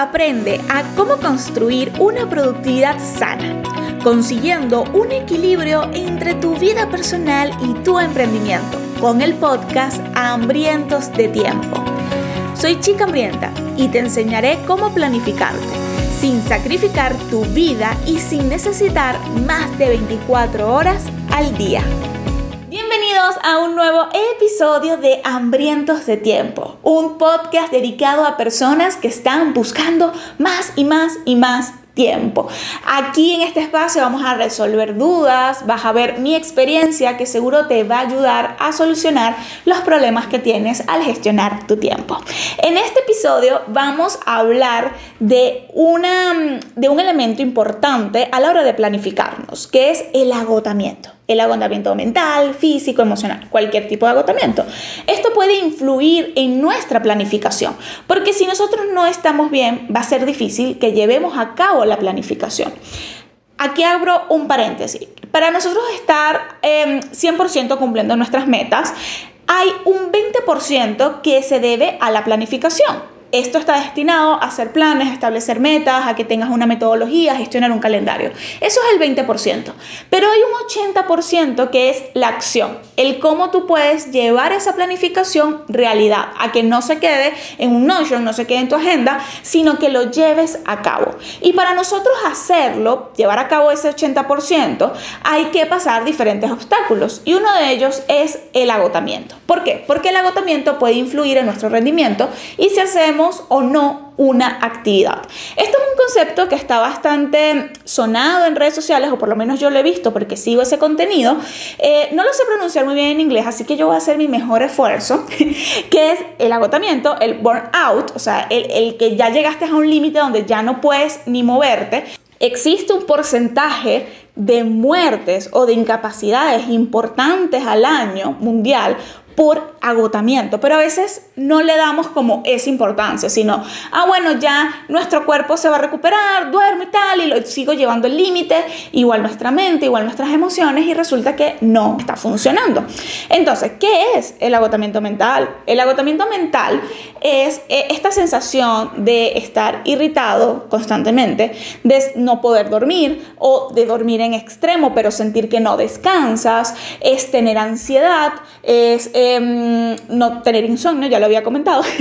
aprende a cómo construir una productividad sana, consiguiendo un equilibrio entre tu vida personal y tu emprendimiento con el podcast Hambrientos de Tiempo. Soy Chica Hambrienta y te enseñaré cómo planificarte sin sacrificar tu vida y sin necesitar más de 24 horas al día. Bienvenidos a un nuevo episodio de Hambrientos de Tiempo, un podcast dedicado a personas que están buscando más y más y más tiempo. Aquí en este espacio vamos a resolver dudas, vas a ver mi experiencia que seguro te va a ayudar a solucionar los problemas que tienes al gestionar tu tiempo. En este episodio vamos a hablar de, una, de un elemento importante a la hora de planificarnos, que es el agotamiento el agotamiento mental, físico, emocional, cualquier tipo de agotamiento. Esto puede influir en nuestra planificación, porque si nosotros no estamos bien, va a ser difícil que llevemos a cabo la planificación. Aquí abro un paréntesis. Para nosotros estar 100% em, cumpliendo nuestras metas, hay un 20% que se debe a la planificación. Esto está destinado a hacer planes, a establecer metas, a que tengas una metodología, a gestionar un calendario. Eso es el 20%. Pero hay un 80% que es la acción, el cómo tú puedes llevar esa planificación realidad, a que no se quede en un Notion, no se quede en tu agenda, sino que lo lleves a cabo. Y para nosotros hacerlo, llevar a cabo ese 80%, hay que pasar diferentes obstáculos. Y uno de ellos es el agotamiento. ¿Por qué? Porque el agotamiento puede influir en nuestro rendimiento y si hacemos o no una actividad. Esto es un concepto que está bastante sonado en redes sociales, o por lo menos yo lo he visto porque sigo ese contenido. Eh, no lo sé pronunciar muy bien en inglés, así que yo voy a hacer mi mejor esfuerzo, que es el agotamiento, el burnout, o sea, el, el que ya llegaste a un límite donde ya no puedes ni moverte. Existe un porcentaje de muertes o de incapacidades importantes al año mundial por agotamiento, pero a veces no le damos como esa importancia, sino, ah, bueno, ya nuestro cuerpo se va a recuperar, duerme y tal, y lo sigo llevando el límite, igual nuestra mente, igual nuestras emociones, y resulta que no está funcionando. Entonces, ¿qué es el agotamiento mental? El agotamiento mental es eh, esta sensación de estar irritado constantemente, de no poder dormir o de dormir en extremo, pero sentir que no descansas, es tener ansiedad, es... Em, no tener insomnio, ya lo había comentado,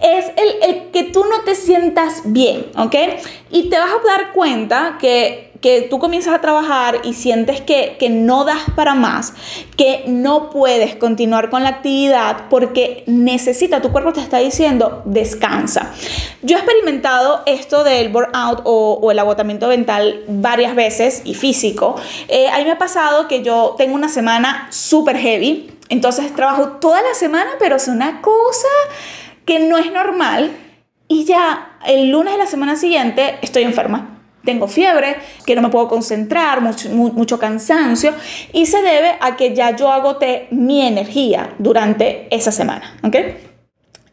es el, que tú no te sientas bien, ¿ok? Y te vas a dar cuenta que que tú comienzas a trabajar y sientes que, que, no das para más, que no puedes continuar con la actividad porque necesita, tu cuerpo te está diciendo, descansa. Yo he experimentado esto del burnout o, el agotamiento mental varias veces y físico. Eh, a me ha pasado que yo tengo una semana súper heavy, entonces trabajo toda la semana, pero es una cosa que no es normal. Y ya el lunes de la semana siguiente estoy enferma. Tengo fiebre, que no me puedo concentrar, mucho, mucho cansancio. Y se debe a que ya yo agoté mi energía durante esa semana. ¿Ok?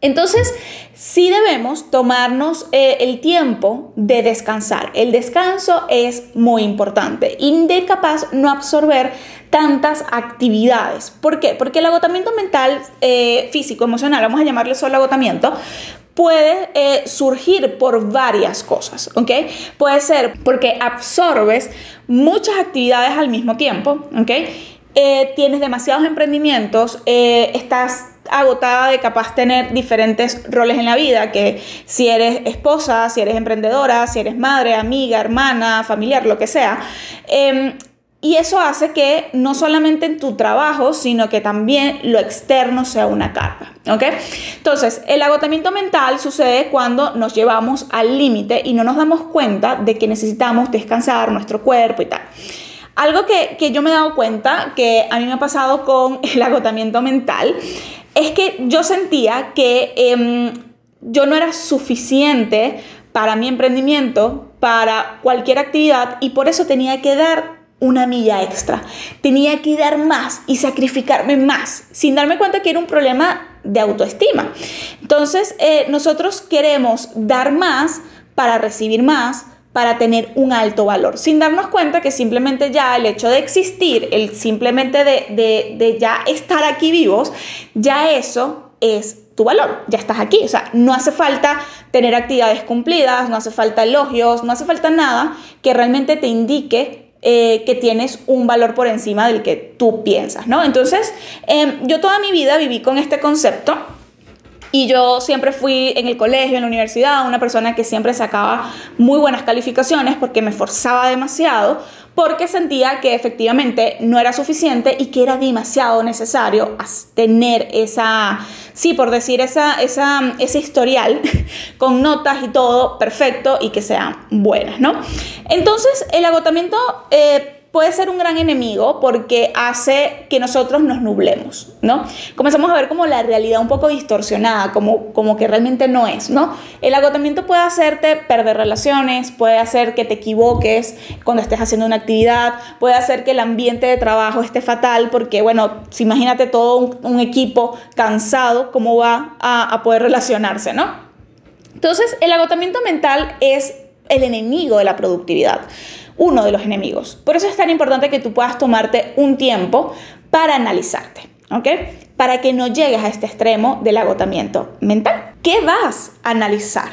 Entonces, sí debemos tomarnos eh, el tiempo de descansar. El descanso es muy importante y de capaz no absorber tantas actividades. ¿Por qué? Porque el agotamiento mental, eh, físico, emocional, vamos a llamarle solo agotamiento, puede eh, surgir por varias cosas, ¿ok? Puede ser porque absorbes muchas actividades al mismo tiempo, ¿ok? tienes demasiados emprendimientos, estás agotada de capaz tener diferentes roles en la vida, que si eres esposa, si eres emprendedora, si eres madre, amiga, hermana, familiar, lo que sea. Em, y eso hace que no solamente en tu trabajo, sino que también lo externo sea una carga. ¿Ok? Entonces, el agotamiento mental sucede cuando nos llevamos al límite y no nos damos cuenta de que necesitamos descansar nuestro cuerpo y tal. Algo que, que yo me he dado cuenta, que a mí me ha pasado con el agotamiento mental, es que yo sentía que em, yo no era suficiente para mi emprendimiento, para cualquier actividad y por eso tenía que dar una milla extra. Tenía que dar más y sacrificarme más, sin darme cuenta que era un problema de autoestima. Entonces, eh, nosotros queremos dar más para recibir más, para tener un alto valor, sin darnos cuenta que simplemente ya el hecho de existir, el simplemente de, de, ya estar aquí vivos, ya eso es tu valor, ya estás aquí, o sea, no hace falta tener actividades cumplidas, no hace falta elogios, no hace falta nada que realmente te indique eh, que tienes un valor por encima del que tú piensas, ¿no? Entonces, em, yo toda mi vida viví con este concepto y yo siempre fui en el colegio, en la universidad, una persona que siempre sacaba muy buenas calificaciones porque me forzaba demasiado, porque sentía que efectivamente no era suficiente y que era demasiado necesario tener esa, sí, por decir, esa, esa, ese historial con notas y todo perfecto y que sean buenas, ¿no? Entonces, el agotamiento... Eh, puede ser un gran enemigo porque hace que nosotros nos nublemos, ¿no? Comenzamos a ver como la realidad un poco distorsionada, como, como que realmente no es, ¿no? El agotamiento puede hacerte perder relaciones, puede hacer que te equivoques cuando estés haciendo una actividad, puede hacer que el ambiente de trabajo esté fatal porque, bueno, si imagínate todo un, equipo cansado, ¿cómo va a, a poder relacionarse, ¿no? Entonces, el agotamiento mental es el enemigo de la productividad uno de los enemigos. Por eso es tan importante que tú puedas tomarte un tiempo para analizarte, ¿ok? Para que no llegues a este extremo del agotamiento mental. ¿Qué vas a analizar?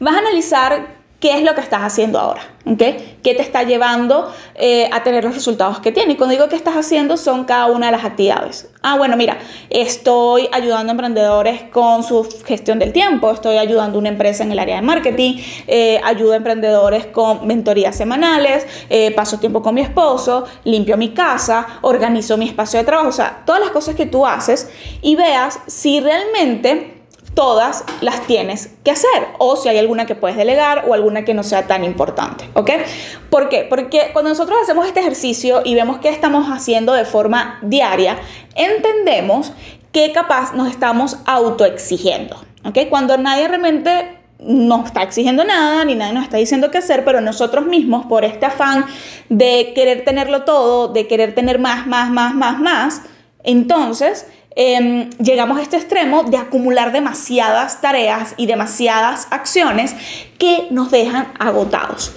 Vas a analizar qué es lo que estás haciendo ahora. ¿Qué te está llevando eh, a tener los resultados que tiene? Y cuando digo que estás haciendo son cada una de las actividades. Ah, bueno, mira, estoy ayudando a emprendedores con su gestión del tiempo, estoy ayudando a una empresa en el área de marketing, eh, ayudo a emprendedores con mentorías semanales, eh, paso tiempo con mi esposo, limpio mi casa, organizo mi espacio de trabajo, o sea, todas las cosas que tú haces y veas si realmente todas las tienes que hacer o si hay alguna que puedes delegar o alguna que no sea tan importante, ¿ok? ¿Por qué? Porque cuando nosotros hacemos este ejercicio y vemos que estamos haciendo de forma diaria, entendemos que capaz nos estamos autoexigiendo, ¿ok? Cuando nadie realmente nos está exigiendo nada, ni nadie nos está diciendo qué hacer, pero nosotros mismos, por este afán de querer tenerlo todo, de querer tener más, más, más, más, más, entonces Em, llegamos a este extremo de acumular demasiadas tareas y demasiadas acciones que nos dejan agotados.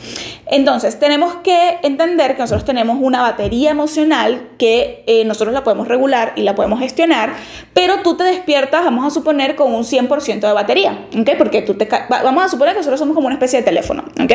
Entonces, tenemos que entender que nosotros tenemos una batería emocional que eh, nosotros la podemos regular y la podemos gestionar, pero tú te despiertas, vamos a suponer, con un 100% de batería, ¿ok? Porque tú te, vamos a suponer que nosotros somos como una especie de teléfono, ¿ok?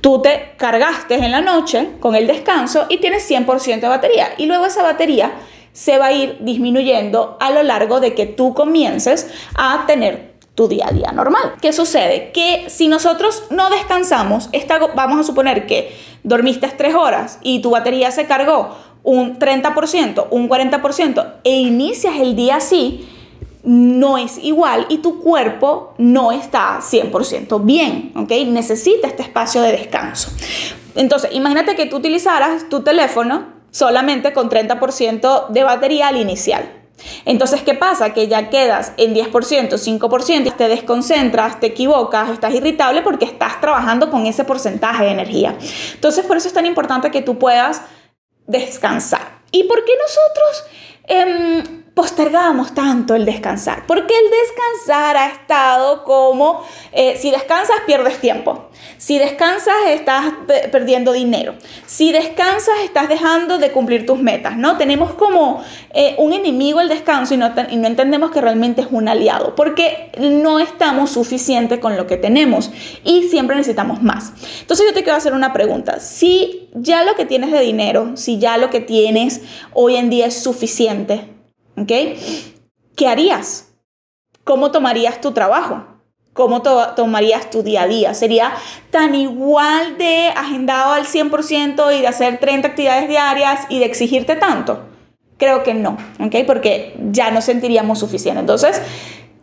Tú te cargaste en la noche con el descanso y tienes 100% de batería y luego esa batería se va a ir disminuyendo a lo largo de que tú comiences a tener tu día a día normal. ¿Qué sucede? Que si nosotros no descansamos, vamos a suponer que dormiste tres horas y tu batería se cargó un 30%, un 40% e inicias el día así, no es igual y tu cuerpo no está 100% bien, ¿ok? Necesita este espacio de descanso. Entonces, imagínate que tú utilizaras tu teléfono solamente con 30% de batería al inicial. Entonces, ¿qué pasa? Que ya quedas en 10%, 5%, te desconcentras, te equivocas, estás irritable porque estás trabajando con ese porcentaje de energía. Entonces, por eso es tan importante que tú puedas descansar. ¿Y por qué nosotros em, postergamos tanto el descansar? Porque el descansar ha estado como, eh, si descansas, pierdes tiempo. Si descansas, estás perdiendo dinero. Si descansas, estás dejando de cumplir tus metas, ¿no? Tenemos como eh, un enemigo el descanso y no, y no entendemos que realmente es un aliado, porque no estamos suficientes con lo que tenemos y siempre necesitamos más. Entonces yo te quiero hacer una pregunta. Si ya lo que tienes de dinero, si ya lo que tienes hoy en día es suficiente, ¿ok? ¿Qué harías? ¿Cómo tomarías tu trabajo? ¿Cómo tomarías tu día a día? ¿Sería tan igual de agendado al 100% y de hacer 30 actividades diarias y de exigirte tanto? Creo que no, ¿ok? Porque ya no sentiríamos suficiente. Entonces,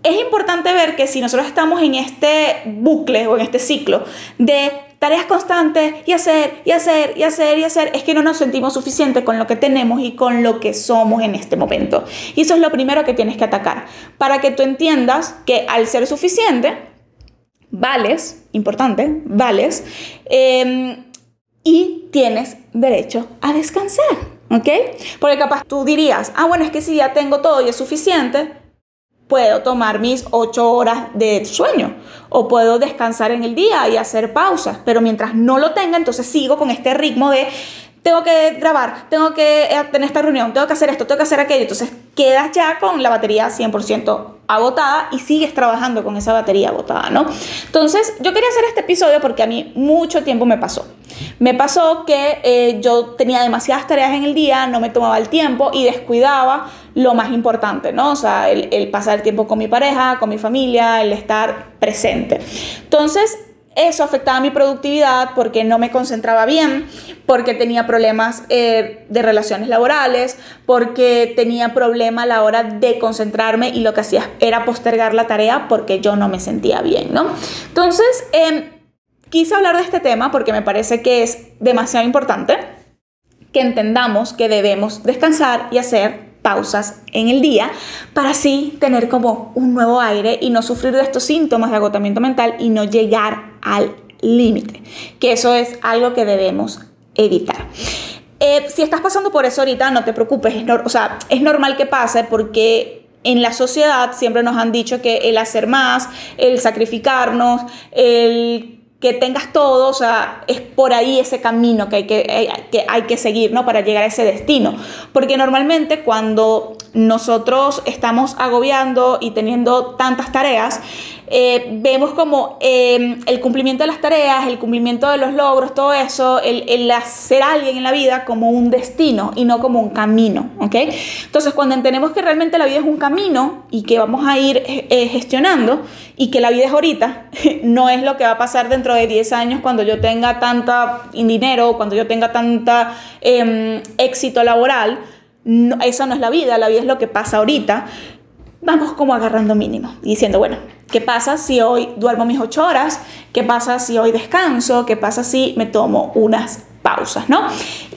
es importante ver que si nosotros estamos en este bucle o en este ciclo de tareas constantes y hacer y hacer y hacer y hacer, es que no nos sentimos suficientes con lo que tenemos y con lo que somos en este momento. Y eso es lo primero que tienes que atacar, para que tú entiendas que al ser suficiente, vales, importante, vales, em, y tienes derecho a descansar, ¿ok? Porque capaz tú dirías, ah, bueno, es que si ya tengo todo y es suficiente, puedo tomar mis ocho horas de sueño o puedo descansar en el día y hacer pausas, pero mientras no lo tenga, entonces sigo con este ritmo de tengo que grabar, tengo que eh, tener esta reunión, tengo que hacer esto, tengo que hacer aquello. Entonces quedas ya con la batería 100% agotada y sigues trabajando con esa batería agotada, ¿no? Entonces, yo quería hacer este episodio porque a mí mucho tiempo me pasó. Me pasó que eh, yo tenía demasiadas tareas en el día, no me tomaba el tiempo y descuidaba lo más importante, ¿no? O sea, el, el pasar el tiempo con mi pareja, con mi familia, el estar presente. Entonces, eso afectaba mi productividad porque no me concentraba bien, porque tenía problemas eh, de relaciones laborales, porque tenía problema a la hora de concentrarme y lo que hacía era postergar la tarea porque yo no me sentía bien, ¿no? Entonces, em, quise hablar de este tema porque me parece que es demasiado importante que entendamos que debemos descansar y hacer pausas en el día para así tener como un nuevo aire y no sufrir de estos síntomas de agotamiento mental y no llegar al límite, que eso es algo que debemos evitar. Eh, si estás pasando por eso ahorita, no te preocupes, es o sea, es normal que pase porque en la sociedad siempre nos han dicho que el hacer más, el sacrificarnos, el que tengas todo, o sea, es por ahí ese camino que hay que, eh, que hay que seguir, ¿no? Para llegar a ese destino. Porque normalmente cuando nosotros estamos agobiando y teniendo tantas tareas, eh, vemos como em, el cumplimiento de las tareas, el cumplimiento de los logros, todo eso, el, el, hacer alguien en la vida como un destino y no como un camino, ¿ok? Entonces, cuando entendemos que realmente la vida es un camino y que vamos a ir eh, gestionando y que la vida es ahorita, no es lo que va a pasar dentro de 10 años cuando yo tenga tanta dinero, cuando yo tenga tanta em, éxito laboral, no, esa no es la vida, la vida es lo que pasa ahorita. Vamos como agarrando mínimo diciendo, bueno, ¿qué pasa si hoy duermo mis ocho horas? ¿Qué pasa si hoy descanso? ¿Qué pasa si me tomo unas pausas, ¿no?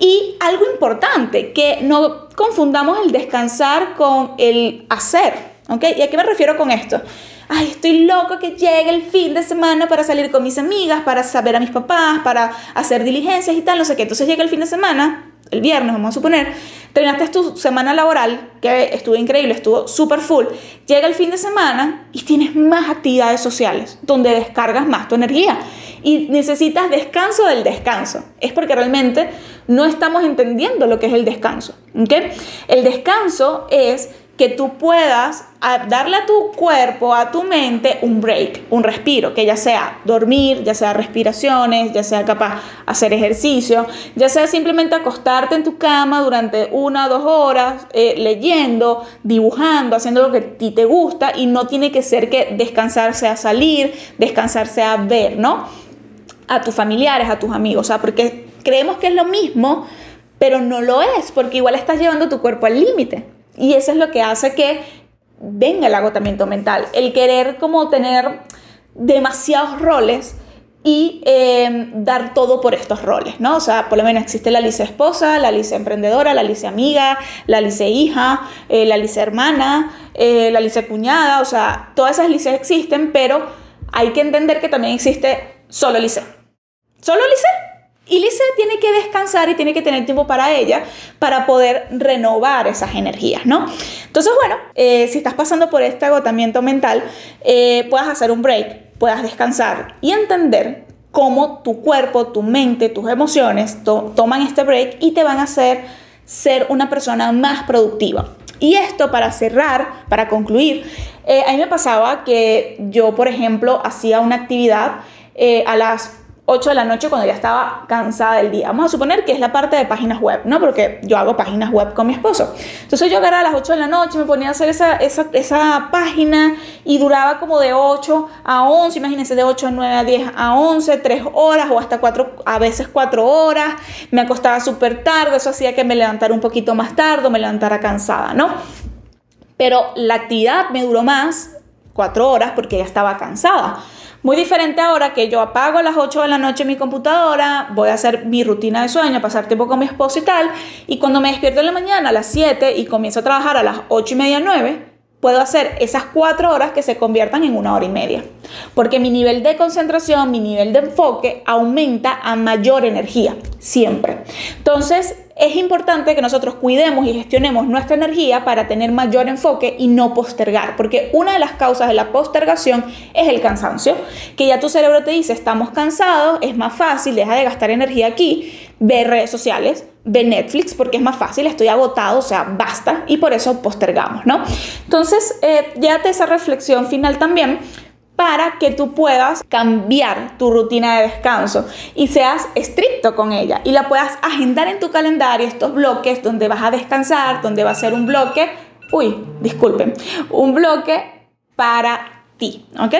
Y algo importante, que no confundamos el descansar con el hacer, ¿ok? ¿Y a qué me refiero con esto? Ay, estoy loco que llegue el fin de semana para salir con mis amigas, para saber a mis papás, para hacer diligencias y tal, no sé qué. Entonces llega el fin de semana, el viernes, vamos a suponer, terminaste tu semana laboral, que estuvo increíble, estuvo súper full, llega el fin de semana y tienes más actividades sociales, donde descargas más tu energía y necesitas descanso del descanso. Es porque realmente no estamos entendiendo lo que es el descanso. El descanso es que tú puedas darle a tu cuerpo, a tu mente, un break, un respiro, que ya sea dormir, ya sea respiraciones, ya sea capaz hacer ejercicio, ya sea simplemente acostarte en tu cama durante una o dos horas, eh, leyendo, dibujando, haciendo lo que a ti te gusta y no tiene que ser que descansar sea salir, descansar sea ver, ¿no? A tus familiares, a tus amigos, o sea, porque creemos que es lo mismo, pero no lo es, porque igual estás llevando tu cuerpo al límite. Y eso es lo que hace que venga el agotamiento mental, el querer como tener demasiados roles y em, dar todo por estos roles, ¿no? O sea, por lo menos existe la Alice esposa, la Alice emprendedora, la Alice amiga, la Alice hija, eh, la Alice hermana, eh, la Alice cuñada, o sea, todas esas Alices existen, pero hay que entender que también existe solo Alice. ¿Solo Alice? Y Lice tiene que descansar y tiene que tener tiempo para ella para poder renovar esas energías, ¿no? Entonces, bueno, eh, si estás pasando por este agotamiento mental, eh, puedas hacer un break, puedas descansar y entender cómo tu cuerpo, tu mente, tus emociones toman este break y te van a hacer ser una persona más productiva. Y esto para cerrar, para concluir, eh, a mí me pasaba que yo, por ejemplo, hacía una actividad a las 8 de la noche cuando ya estaba cansada del día. Vamos a suponer que es la parte de páginas web, ¿no? Porque yo hago páginas web con mi esposo. Entonces yo agarraba a las 8 de la noche, me ponía a hacer esa, página y duraba como de 8 a 11, imagínense, de 8 a 9 a 10 a 11, 3 horas o hasta 4, a veces 4 horas. Me acostaba súper tarde, eso hacía que me levantara un poquito más tarde o me levantara cansada, ¿no? Pero la actividad me duró más, 4 horas, porque ya estaba cansada. Muy diferente ahora que yo apago a las 8 de la noche mi computadora, voy a hacer mi rutina de sueño, pasar tiempo con mi esposo y tal, y cuando me despierto en la mañana a las 7 y comienzo a trabajar a las 8 y media, 9, puedo hacer esas 4 horas que se conviertan en una hora y media. Porque mi nivel de concentración, mi nivel de enfoque aumenta a mayor energía, siempre. Entonces, es importante que nosotros cuidemos y gestionemos nuestra energía para tener mayor enfoque y no postergar, porque una de las causas de la postergación es el cansancio, que ya tu cerebro te dice, estamos cansados, es más fácil, deja de gastar energía aquí, ve redes sociales, ve Netflix porque es más fácil, estoy agotado, o sea, basta y por eso postergamos, ¿no? Entonces, eh, ya te esa reflexión final también para que tú puedas cambiar tu rutina de descanso y seas estricto con ella y la puedas agendar en tu calendario estos bloques donde vas a descansar, donde va a ser un bloque, uy, disculpen, un bloque para ti, ¿ok?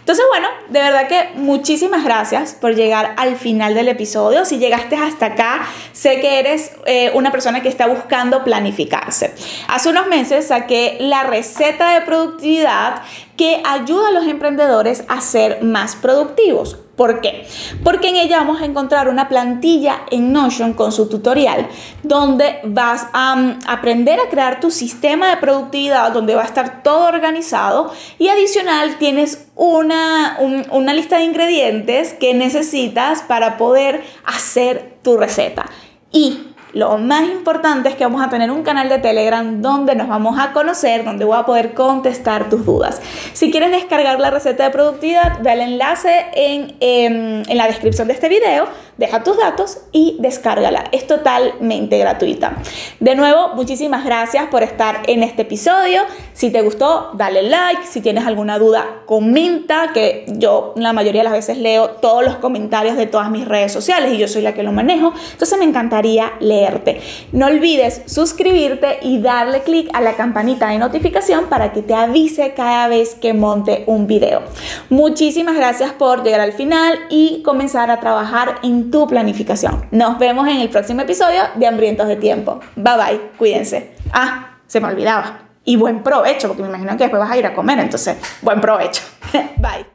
Entonces, bueno, de verdad que muchísimas gracias por llegar al final del episodio. Si llegaste hasta acá, sé que eres eh, una persona que está buscando planificarse. Hace unos meses saqué la receta de productividad que ayuda a los emprendedores a ser más productivos. ¿Por qué? Porque en ella vamos a encontrar una plantilla en Notion con su tutorial donde vas a mm, aprender a crear tu sistema de productividad, donde va a estar todo organizado y adicional tienes una, una lista de ingredientes que necesitas para poder hacer tu receta. Y lo más importante es que vamos a tener un canal de Telegram donde nos vamos a conocer, donde voy a poder contestar tus dudas. Si quieres descargar la receta de productividad, ve el enlace en, em, en la descripción de este video deja tus datos y descárgala. Es totalmente gratuita. De nuevo, muchísimas gracias por estar en este episodio. Si te gustó, dale like. Si tienes alguna duda, comenta, que yo la mayoría de las veces leo todos los comentarios de todas mis redes sociales y yo soy la que lo manejo. Entonces me encantaría leerte. No olvides suscribirte y darle clic a la campanita de notificación para que te avise cada vez que monte un video. Muchísimas gracias por llegar al final y comenzar a trabajar tu planificación. Nos vemos en el próximo episodio de Hambrientos de Tiempo. Bye bye, cuídense. Ah, se me olvidaba. Y buen provecho, porque me imagino que después vas a ir a comer, entonces, buen provecho. bye.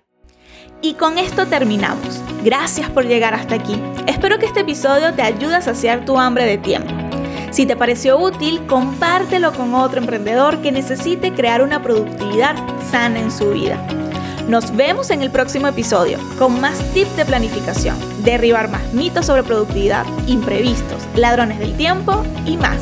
Y con esto terminamos. Gracias por llegar hasta aquí. Espero que este episodio te ayude a saciar tu hambre de tiempo. Si te pareció útil, compártelo con otro emprendedor que necesite crear una productividad sana en su vida. Nos vemos en el próximo episodio con más tips de planificación, derribar más mitos sobre productividad, imprevistos, ladrones del tiempo y más.